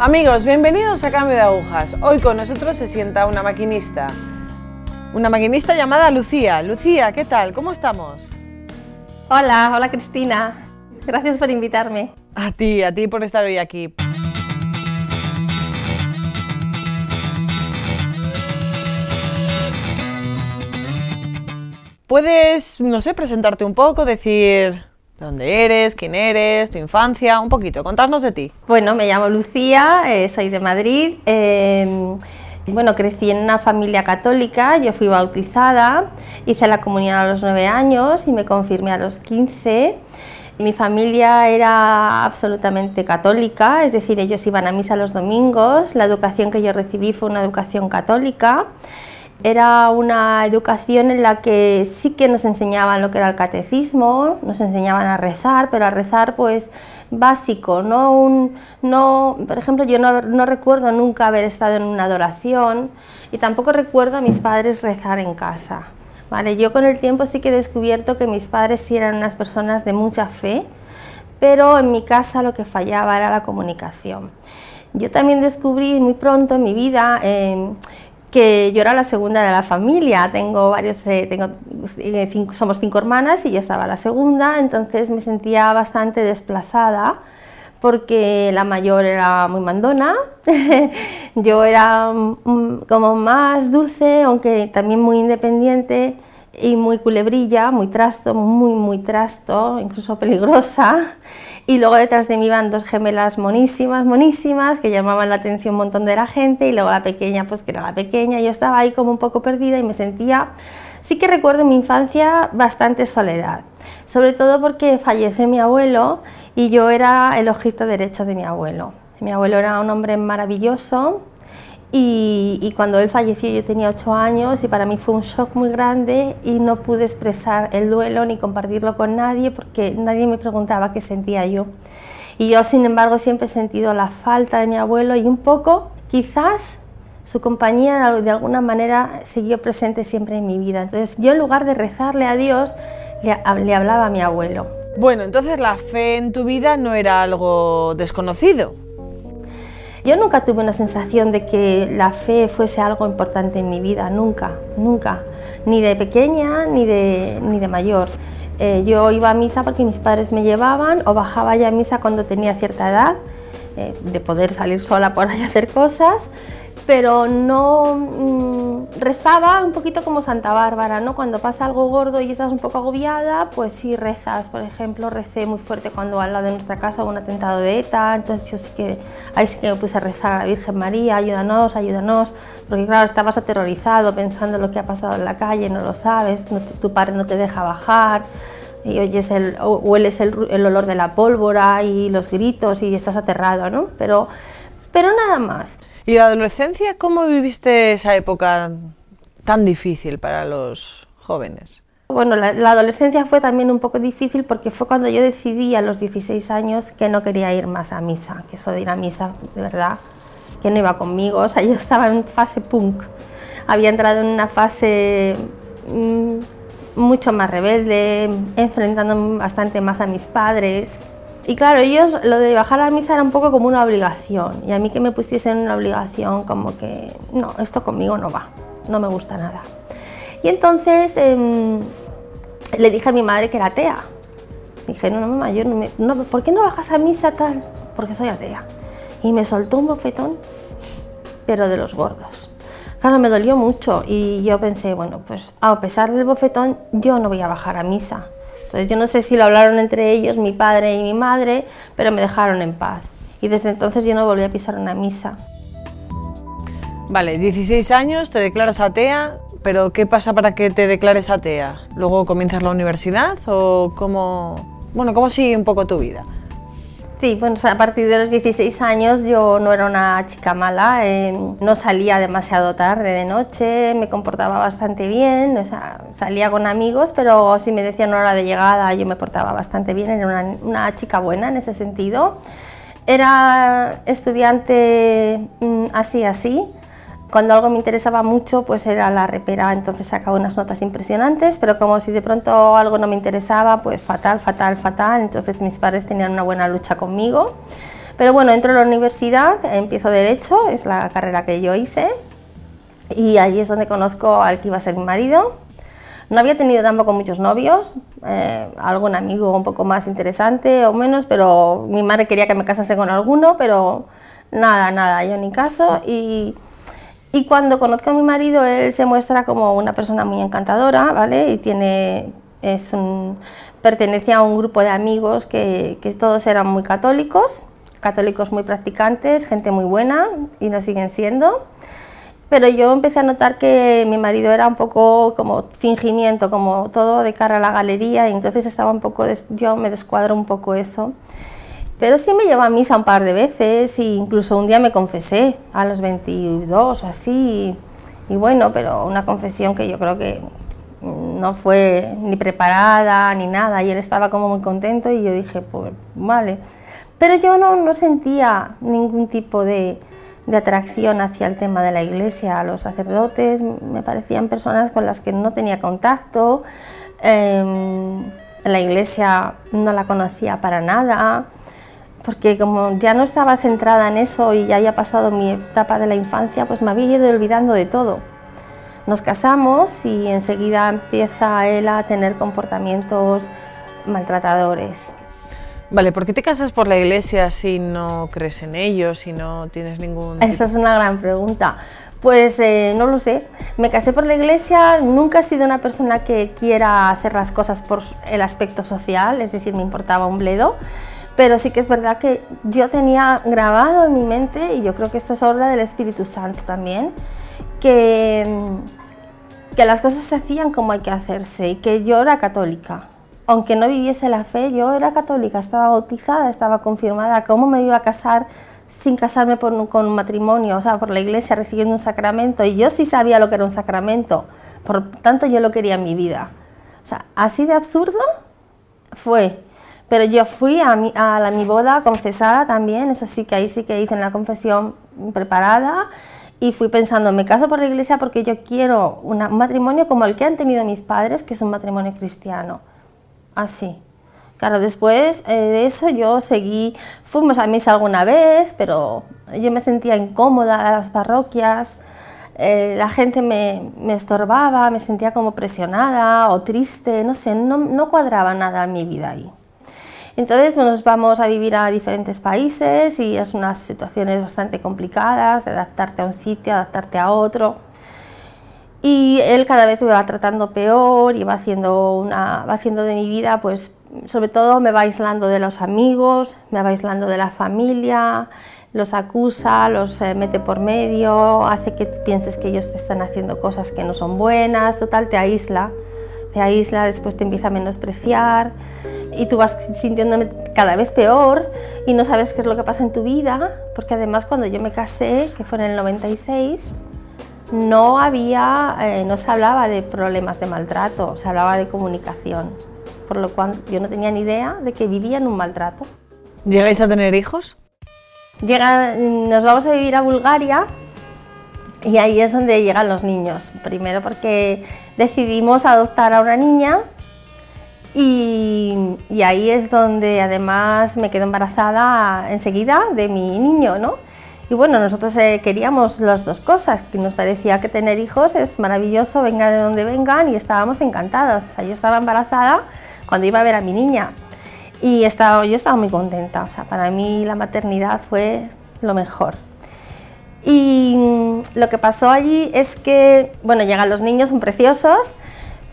Amigos, bienvenidos a Cambio de Agujas. Hoy con nosotros se sienta una maquinista. Una maquinista llamada Lucía. Lucía, ¿qué tal? ¿Cómo estamos? Hola, hola Cristina. Gracias por invitarme. A ti, a ti por estar hoy aquí. Puedes, no sé, presentarte un poco, decir dónde eres, quién eres, tu infancia, un poquito, contarnos de ti. Bueno, me llamo Lucía, eh, soy de Madrid. eh, bueno, crecí en una familia católica, yo fui bautizada, hice la comunión a los 9 años y me confirmé a los 15. Mi familia era absolutamente católica, es decir, ellos iban a misa los domingos, la educación que yo recibí fue una educación católica. Era una educación en la que sí que nos enseñaban lo que era el catecismo, nos enseñaban a rezar, pero a rezar pues básico, no un, no, por ejemplo, yo no, no recuerdo nunca haber estado en una adoración y tampoco recuerdo a mis padres rezar en casa. Vale, yo con el tiempo sí que he descubierto que mis padres sí eran unas personas de mucha fe, pero en mi casa lo que fallaba era la comunicación. Yo también descubrí muy pronto en mi vida eh, yo era la segunda de la familia, tengo varios, eh, tengo, eh, somos cinco hermanas y yo estaba la segunda, entonces me sentía bastante desplazada porque la mayor era muy mandona, yo era mm, como más dulce, aunque también muy independiente y muy culebrilla, muy trasto, muy, muy trasto, incluso peligrosa. Y luego detrás de mí iban dos gemelas monísimas, monísimas, que llamaban la atención un montón de la gente, y luego la pequeña, pues que era la pequeña, yo estaba ahí como un poco perdida y me sentía, sí que recuerdo en mi infancia bastante soledad, sobre todo porque falleció mi abuelo y yo era el ojito derecho de mi abuelo. Mi abuelo era un hombre maravilloso, y, cuando él falleció yo tenía ocho años y para mí fue un shock muy grande y no pude expresar el duelo ni compartirlo con nadie porque nadie me preguntaba qué sentía yo. Y yo, sin embargo, siempre he sentido la falta de mi abuelo y un poco, quizás, su compañía de alguna manera siguió presente siempre en mi vida. Entonces yo en lugar de rezarle a Dios, le hablaba a mi abuelo. Bueno, entonces la fe en tu vida no era algo desconocido. Yo nunca tuve una sensación de que la fe fuese algo importante en mi vida, nunca, nunca, ni de pequeña ni de, ni de mayor. Eh, yo iba a misa porque mis padres me llevaban o bajaba ya a misa cuando tenía cierta edad, eh, de poder salir sola por ahí a hacer cosas, pero no mmm, rezaba un poquito como Santa Bárbara, ¿no? Cuando pasa algo gordo y estás un poco agobiada, pues sí rezas. Por ejemplo, recé muy fuerte cuando al lado de nuestra casa hubo un atentado de ETA, entonces yo sí que ahí sí que me puse a rezar a la Virgen María, ayúdanos, ayúdanos, porque claro, estabas aterrorizado pensando lo que ha pasado en la calle, no lo sabes, tu padre no te deja bajar y oyes el, hueles el, el olor de la pólvora y los gritos y estás aterrado, ¿no? Pero, pero nada más. ¿Y la adolescencia cómo viviste esa época tan difícil para los jóvenes? Bueno, la, la, adolescencia fue también un poco difícil porque fue cuando yo decidí a los 16 años que no quería ir más a misa, que eso de ir a misa, de verdad, que no iba conmigo. O sea, yo estaba en fase punk. Había entrado en una fase mmm, mucho más rebelde, enfrentándome bastante más a mis padres. Y claro, ellos lo de bajar a misa era un poco como una obligación. Y a mí que me pusiesen una obligación como que, no, esto conmigo no va, no me gusta nada. Y entonces eh, le dije a mi madre que era atea. Dije, no, no, mamá, yo no, me, no, ¿por qué no bajas a misa tal? Porque soy atea. Y me soltó un bofetón, pero de los gordos. Claro, me dolió mucho y yo pensé, bueno, pues a pesar del bofetón, yo no voy a bajar a misa. Entonces yo no sé si lo hablaron entre ellos, mi padre y mi madre, pero me dejaron en paz. Y desde entonces yo no volví a pisar una misa. Vale, 16 años, te declaras atea, pero ¿qué pasa para que te declares atea? ¿Luego comienzas la universidad o cómo, bueno, cómo sigue un poco tu vida? Sí, bueno, a partir de los 16 años yo no era una chica mala, eh, no salía demasiado tarde de noche, me comportaba bastante bien, salía con amigos, pero si me decían hora de llegada yo me portaba bastante bien, era una, una chica buena en ese sentido. Era estudiante mmm, así, así, cuando algo me interesaba mucho, pues era la repera, entonces sacaba unas notas impresionantes, pero como si de pronto algo no me interesaba, pues fatal, fatal, fatal. Entonces mis padres tenían una buena lucha conmigo, Pero bueno, entro a la universidad, empiezo Derecho, es la carrera que yo hice, y allí es donde conozco al que iba a ser mi marido. No había tenido tampoco muchos novios, eh, algún amigo un poco más interesante o menos, pero mi madre quería que me casase con alguno, pero nada, nada, yo ni caso. Y, y cuando conozco a mi marido, él se muestra como una persona muy encantadora, ¿vale? Y tiene, es un, pertenece a un grupo de amigos que, que todos eran muy católicos, católicos muy practicantes, gente muy buena y lo siguen siendo. Pero yo empecé a notar que mi marido era un poco como fingimiento, como todo de cara a la galería, y entonces estaba un poco, yo me descuadro un poco eso. Pero sí me llevó a misa un par de veces e incluso un día me confesé a los 22 o así. Y, bueno, pero una confesión que yo creo que no fue ni preparada ni nada y él estaba como muy contento y yo dije, pues vale. Pero yo no, no sentía ningún tipo de, atracción hacia el tema de la iglesia. Los sacerdotes me parecían personas con las que no tenía contacto. Eh, la iglesia no la conocía para nada, porque como ya no estaba centrada en eso y ya había pasado mi etapa de la infancia, pues me había ido olvidando de todo. Nos casamos y enseguida empieza él a tener comportamientos maltratadores. Vale, ¿por qué te casas por la iglesia si no crees en ello, si no tienes ningún... Esa es una gran pregunta. Pues eh, no lo sé. Me casé por la iglesia, nunca he sido una persona que quiera hacer las cosas por el aspecto social, es decir, me importaba un bledo. Pero sí que es verdad que yo tenía grabado en mi mente, y yo creo que esto es obra del Espíritu Santo también, que, que las cosas se hacían como hay que hacerse y que yo era católica aunque no viviese la fe, yo era católica, estaba bautizada, estaba confirmada. ¿Cómo me iba a casar sin casarme con un matrimonio? O sea, por la iglesia recibiendo un sacramento. Y yo sí sabía lo que era un sacramento. Por tanto, yo lo quería en mi vida. O sea, así de absurdo fue. Pero yo fui a mi, a mi boda confesada también, eso sí que ahí sí que hice en la confesión preparada y fui pensando, me caso por la iglesia porque yo quiero un matrimonio como el que han tenido mis padres, que es un matrimonio cristiano así. Claro, después eh, de eso yo seguí, fuimos a misa alguna vez, pero yo me sentía incómoda en las parroquias, eh, la gente me, me, estorbaba, me sentía como presionada o triste, no sé, no, no cuadraba nada mi vida ahí. Entonces nos vamos a vivir a diferentes países y es unas situaciones bastante complicadas de adaptarte a un sitio, adaptarte a otro. Y él cada vez me va tratando peor y va haciendo, una, va haciendo de mi vida, pues sobre todo me va aislando de los amigos, me va aislando de la familia, los acusa, los eh, mete por medio, hace que pienses que ellos te están haciendo cosas que no son buenas, total, te aísla, te aísla, después te empieza a menospreciar y tú vas sintiéndome cada vez peor y no sabes qué es lo que pasa en tu vida, porque además cuando yo me casé, que fue en el 96, no había, eh, no se hablaba de problemas de maltrato, se hablaba de comunicación, por lo cual yo no tenía ni idea de que vivían un maltrato. ¿Llegáis a tener hijos? Llega, nos vamos a vivir a Bulgaria y ahí es donde llegan los niños. Primero porque decidimos adoptar a una niña y, y ahí es donde además me quedo embarazada enseguida de mi niño, ¿no? Y bueno, nosotros eh, queríamos las dos cosas, que nos parecía que tener hijos es maravilloso, venga de donde vengan, y estábamos encantados. O sea, yo estaba embarazada cuando iba a ver a mi niña y estaba, yo estaba muy contenta. O sea, para mí la maternidad fue lo mejor. Y mm, lo que pasó allí es que, bueno, llegan los niños, son preciosos,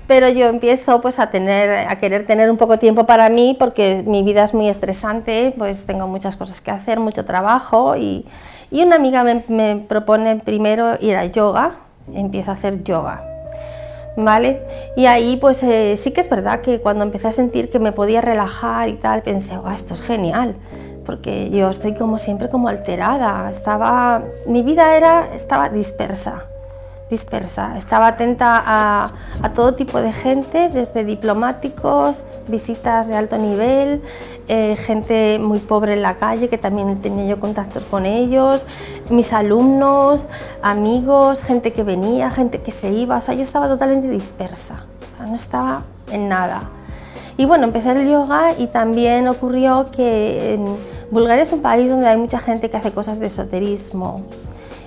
pero yo empiezo pues a tener a querer tener un poco tiempo para mí porque mi vida es muy estresante pues tengo muchas cosas que hacer mucho trabajo y, y una amiga me, propone primero ir a yoga empiezo a hacer yoga ¿vale? Y ahí pues eh, sí que es verdad que cuando empecé a sentir que me podía relajar y tal, pensé, oh, esto es genial, porque yo estoy como siempre como alterada, estaba, mi vida era, estaba dispersa, dispersa. Estaba atenta a, todo tipo de gente, desde diplomáticos, visitas de alto nivel, eh, gente muy pobre en la calle, que también tenía yo contactos con ellos, mis alumnos, amigos, gente que venía, gente que se iba. O sea, yo estaba totalmente dispersa, no estaba en nada. Y bueno, empecé el yoga y también ocurrió que Bulgaria es un país donde hay mucha gente que hace cosas de esoterismo.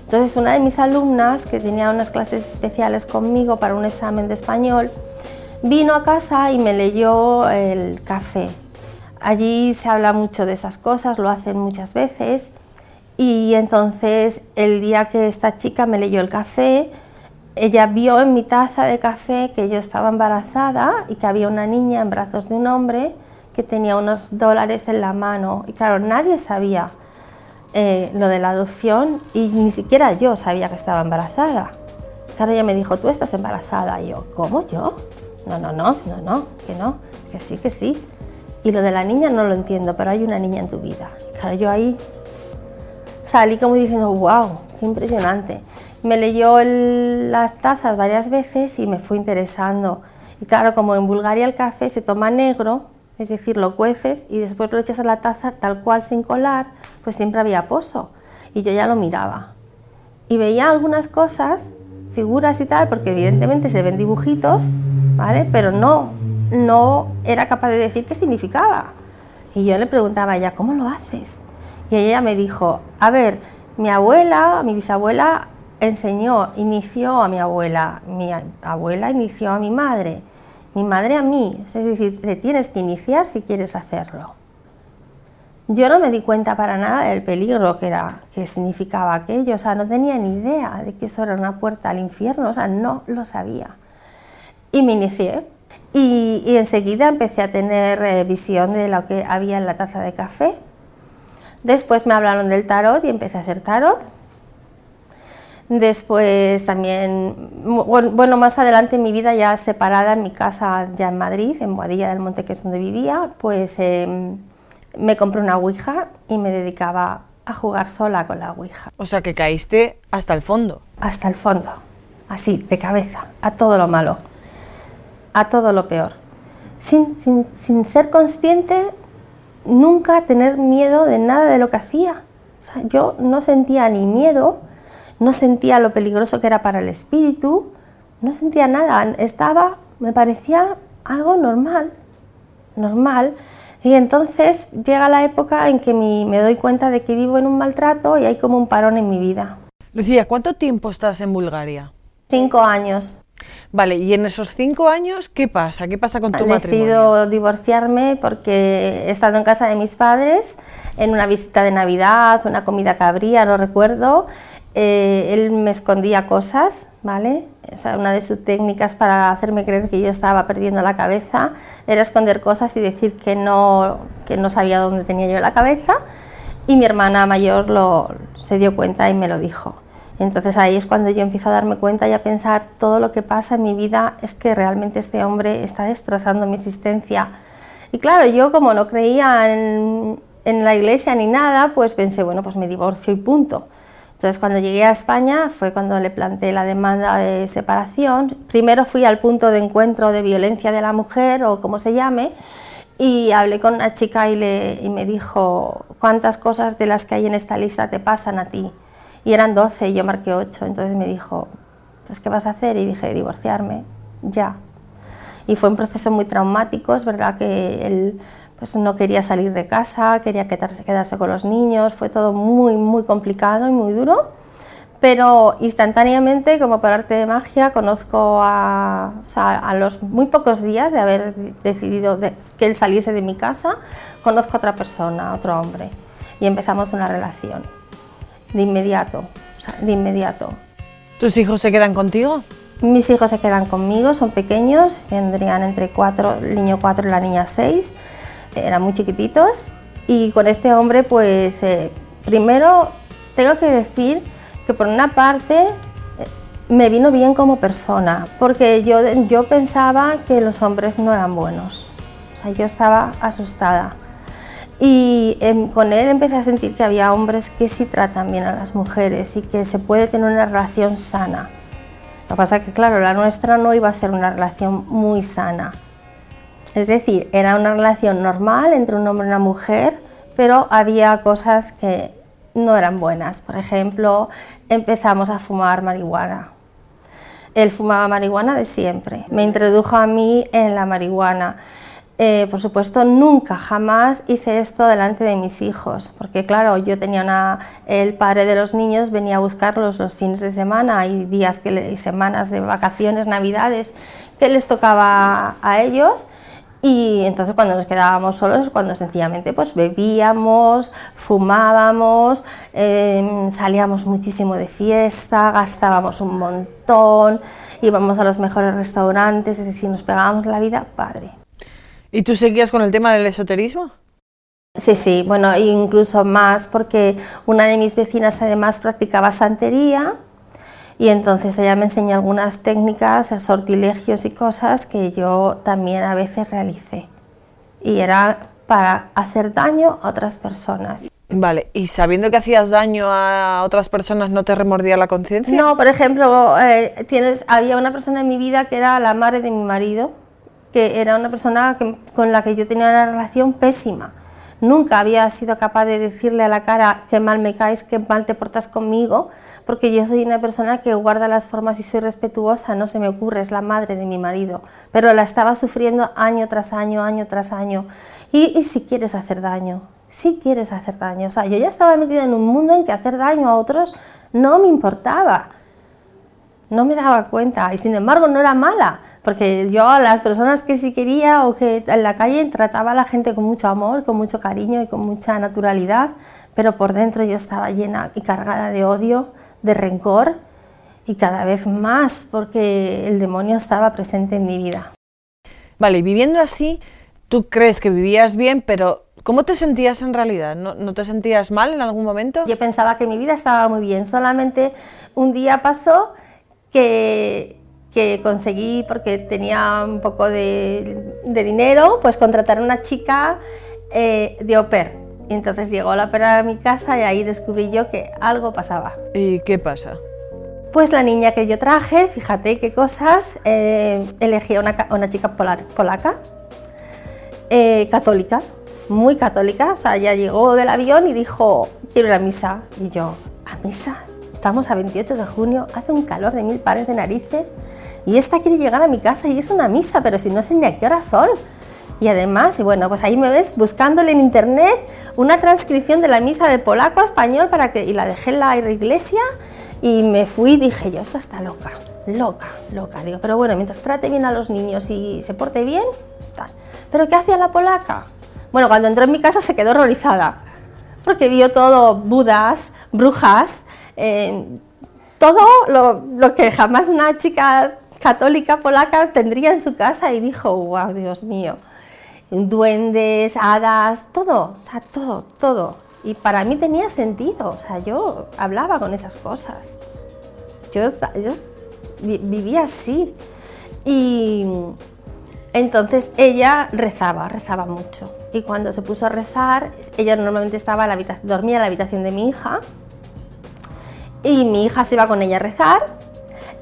Entonces una de mis alumnas, que tenía unas clases especiales conmigo para un examen de español, vino a casa y me leyó el café. Allí se habla mucho de esas cosas, lo hacen muchas veces. Y entonces el día que esta chica me leyó el café, ella vio en mi taza de café que yo estaba embarazada y que había una niña en brazos de un hombre que tenía unos dólares en la mano. Y claro, nadie sabía eh, lo de la adopción y ni siquiera yo sabía que estaba embarazada. Claro, ella me dijo, tú estás embarazada. Y yo, ¿cómo yo? No, no, no, no, no, que no, que sí, que sí. Y lo de la niña no lo entiendo, pero hay una niña en tu vida. claro, yo ahí salí como diciendo, wow, qué impresionante. Me leyó las tazas varias veces y me fue interesando. Y claro, como en Bulgaria el café se toma negro, es decir, lo cueces y después lo echas a la taza tal cual sin colar, pues siempre había pozo. Y yo ya lo miraba. Y veía algunas cosas, figuras y tal, porque evidentemente se ven dibujitos, ¿vale? Pero no, no era capaz de decir qué significaba. Y yo le preguntaba a ella, ¿cómo lo haces? Y ella me dijo, a ver, mi abuela, mi bisabuela enseñó, inició a mi abuela, mi abuela inició a mi madre, mi madre a mí, es decir, te tienes que iniciar si quieres hacerlo. Yo no me di cuenta para nada del peligro que, era, que significaba aquello, o sea, no tenía ni idea de que eso era una puerta al infierno, o sea, no lo sabía. Y me inicié y, enseguida empecé a tener eh, visión de lo que había en la taza de café. Después me hablaron del tarot y empecé a hacer tarot Después también, bueno, más adelante en mi vida ya separada en mi casa ya en Madrid, en Boadilla del Monte, que es donde vivía, pues em, me compré una Ouija y me dedicaba a jugar sola con la Ouija. O sea que caíste hasta el fondo. Hasta el fondo, así, de cabeza, a todo lo malo, a todo lo peor. Sin, sin, sin ser consciente, nunca tener miedo de nada de lo que hacía. O sea, yo no sentía ni miedo, no sentía lo peligroso que era para el espíritu, no sentía nada, estaba, me parecía algo normal, normal. Y entonces llega la época en que me doy cuenta de que vivo en un maltrato y hay como un parón en mi vida. Lucía, ¿cuánto tiempo estás en Bulgaria? Cinco años. Vale, y en esos cinco años, ¿qué pasa? ¿Qué pasa con tu He matrimonio? He decidido divorciarme porque he estado en casa de mis padres en una visita de Navidad, una comida cabría, no recuerdo, eh, él me escondía cosas, ¿vale? una de sus técnicas para hacerme creer que yo estaba perdiendo la cabeza era esconder cosas y decir que no, que no sabía dónde tenía yo la cabeza. Y mi hermana mayor lo, se dio cuenta y me lo dijo. Entonces ahí es cuando yo empiezo a darme cuenta y a pensar todo lo que pasa en mi vida es que realmente este hombre está destrozando mi existencia. Y claro, yo como no creía en, en la iglesia ni nada, pues pensé, bueno, pues me divorcio y punto. Entonces, cuando llegué a España fue cuando le planteé la demanda de separación. Primero fui al punto de encuentro de violencia de la mujer o como se llame y hablé con una chica y, le, y me dijo cuántas cosas de las que hay en esta lista te pasan a ti. Y eran 12 y yo marqué 8. Entonces me dijo, pues ¿qué vas a hacer? Y dije, divorciarme, ya. Y fue un proceso muy traumático, es verdad que él pues no quería salir de casa, quería quedarse, quedarse con los niños, fue todo muy, muy complicado y muy duro, pero instantáneamente, como por arte de magia, conozco a, a los muy pocos días de haber decidido que él saliese de mi casa, conozco a otra persona, a otro hombre, y empezamos una relación, de inmediato, de inmediato. ¿Tus hijos se quedan contigo? Mis hijos se quedan conmigo, son pequeños, tendrían entre cuatro, el niño cuatro y la niña seis eran muy chiquititos y con este hombre pues eh, primero tengo que decir que por una parte eh, me vino bien como persona, porque yo, yo pensaba que los hombres no eran buenos, yo estaba asustada. Y em, con él empecé a sentir que había hombres que sí tratan bien a las mujeres y que se puede tener una relación sana. Lo que pasa es que, claro, la nuestra no iba a ser una relación muy sana. Es decir, era una relación normal entre un hombre y una mujer, pero había cosas que no eran buenas. Por ejemplo, empezamos a fumar marihuana. Él fumaba marihuana de siempre. Me introdujo a mí en la marihuana. Eh, por supuesto, nunca, jamás hice esto delante de mis hijos, porque claro, yo tenía una, el padre de los niños venía a buscarlos los fines de semana y días y semanas de vacaciones, navidades, que les tocaba a ellos. Y entonces cuando nos quedábamos solos, cuando sencillamente pues bebíamos, fumábamos, em, salíamos muchísimo de fiesta, gastábamos un montón, íbamos a los mejores restaurantes, es decir, nos pegábamos la vida padre. ¿Y tú seguías con el tema del esoterismo? Sí, sí, bueno, incluso más porque una de mis vecinas además practicaba santería y entonces ella me enseñó algunas técnicas, sortilegios y cosas que yo también a veces realicé. Y era para hacer daño a otras personas. Vale, ¿y sabiendo que hacías daño a otras personas no te remordía la conciencia? No, por ejemplo, eh, tienes, había una persona en mi vida que era la madre de mi marido que era una persona con la que yo tenía una relación pésima. Nunca había sido capaz de decirle a la cara que mal me caes, que mal te portas conmigo, porque yo soy una persona que guarda las formas y soy respetuosa, no se me ocurre, es la madre de mi marido, pero la estaba sufriendo año tras año, año tras año. Y, si quieres hacer daño, si quieres hacer daño, o sea, yo ya estaba metida en un mundo en que hacer daño a otros no me importaba, no me daba cuenta y sin embargo no era mala porque yo a las personas que sí quería o que en la calle trataba a la gente con mucho amor, con mucho cariño y con mucha naturalidad, pero por dentro yo estaba llena y cargada de odio, de rencor y cada vez más porque el demonio estaba presente en mi vida. Vale, y viviendo así, tú crees que vivías bien, pero ¿cómo te sentías en realidad? ¿No, ¿No, te sentías mal en algún momento? Yo pensaba que mi vida estaba muy bien, solamente un día pasó que que conseguí porque tenía un poco de, dinero, pues contratar a una chica eh, de au pair. Y entonces llegó la opera a mi casa y ahí descubrí yo que algo pasaba. ¿Y qué pasa? Pues la niña que yo traje, fíjate qué cosas, eh, elegí a una, una, chica polaca, eh, católica, muy católica, o sea, ella llegó del avión y dijo, quiero ir a misa. Y yo, ¿a misa? Estamos a 28 de junio, hace un calor de mil pares de narices y esta quiere llegar a mi casa y es una misa, pero si no sé ni a qué hora son. Y además, y bueno, pues ahí me ves buscándole en internet una transcripción de la misa de polaco a español para que, y la dejé en la iglesia y me fui y dije yo, esta está loca, loca, loca. Digo, pero bueno, mientras trate bien a los niños y se porte bien, tal. ¿Pero qué hacía la polaca? Bueno, cuando entró en mi casa se quedó horrorizada, porque vio todo budas, brujas, todo lo, que jamás una chica católica polaca tendría en su casa y dijo, wow, Dios mío, duendes, hadas, todo, o sea, todo, todo. Y para mí tenía sentido, o sea, yo hablaba con esas cosas. Yo, yo vivía así. Y entonces ella rezaba, rezaba mucho. Y cuando se puso a rezar, ella normalmente estaba en la dormía en la habitación de mi hija y mi hija se iba con ella a rezar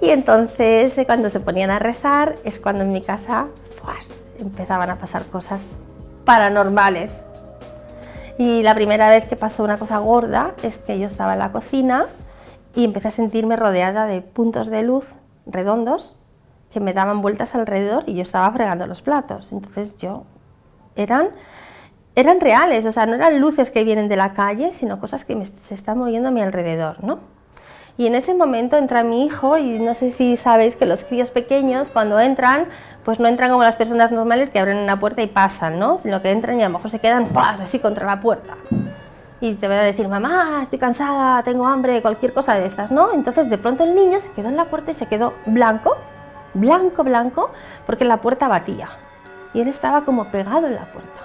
y entonces eh, cuando se ponían a rezar es cuando en mi casa empezaban a pasar cosas paranormales. Y la primera vez que pasó una cosa gorda es que yo estaba en la cocina y empecé a sentirme rodeada de puntos de luz redondos que me daban vueltas alrededor y yo estaba fregando los platos. Entonces yo eran eran reales, o sea, no eran luces que vienen de la calle, sino cosas que se están moviendo a mi alrededor, ¿no? Y en ese momento entra mi hijo y no sé si sabéis que los críos pequeños cuando entran, pues no entran como las personas normales que abren una puerta y pasan, ¿no? Sino que entran y a lo mejor se quedan así contra la puerta. Y te van a decir, mamá, estoy cansada, tengo hambre, cualquier cosa de estas, ¿no? Entonces de pronto el niño se quedó en la puerta y se quedó blanco, blanco, blanco, porque la puerta batía. Y él estaba como pegado en la puerta.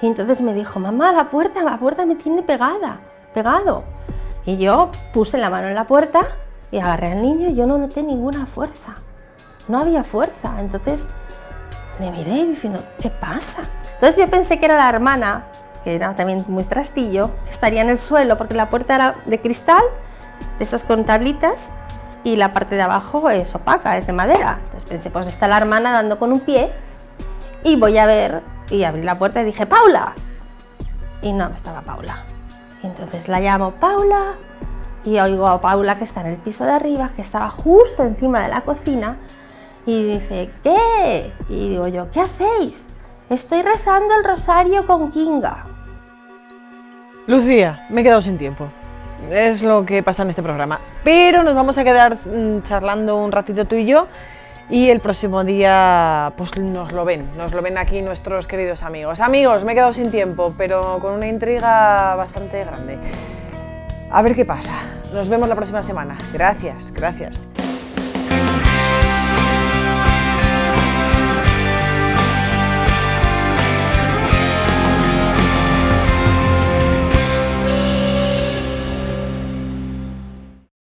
Y entonces me dijo, mamá, la puerta, la puerta me tiene pegada, pegado. Y yo puse la mano en la puerta y agarré al niño y yo no noté ninguna fuerza. No había fuerza. Entonces le miré diciendo, ¿qué pasa? Entonces yo pensé que era la hermana, que era también muy trastillo, que estaría en el suelo porque la puerta era de cristal, de estas con tablitas, y la parte de abajo es opaca, es de madera. Entonces pensé, pues está la hermana dando con un pie y voy a ver, y abrí la puerta y dije, Paula. Y no, estaba Paula. Entonces la llamo Paula y oigo a Paula que está en el piso de arriba, que estaba justo encima de la cocina y dice, ¿qué? Y digo yo, ¿qué hacéis? Estoy rezando el rosario con Kinga. Lucía, me he quedado sin tiempo. Es lo que pasa en este programa. Pero nos vamos a quedar mm, charlando un ratito tú y yo y el próximo día pues nos lo ven, nos lo ven aquí nuestros queridos amigos. Amigos, me he quedado sin tiempo, pero con una intriga bastante grande. A ver qué pasa. Nos vemos la próxima semana. Gracias, gracias.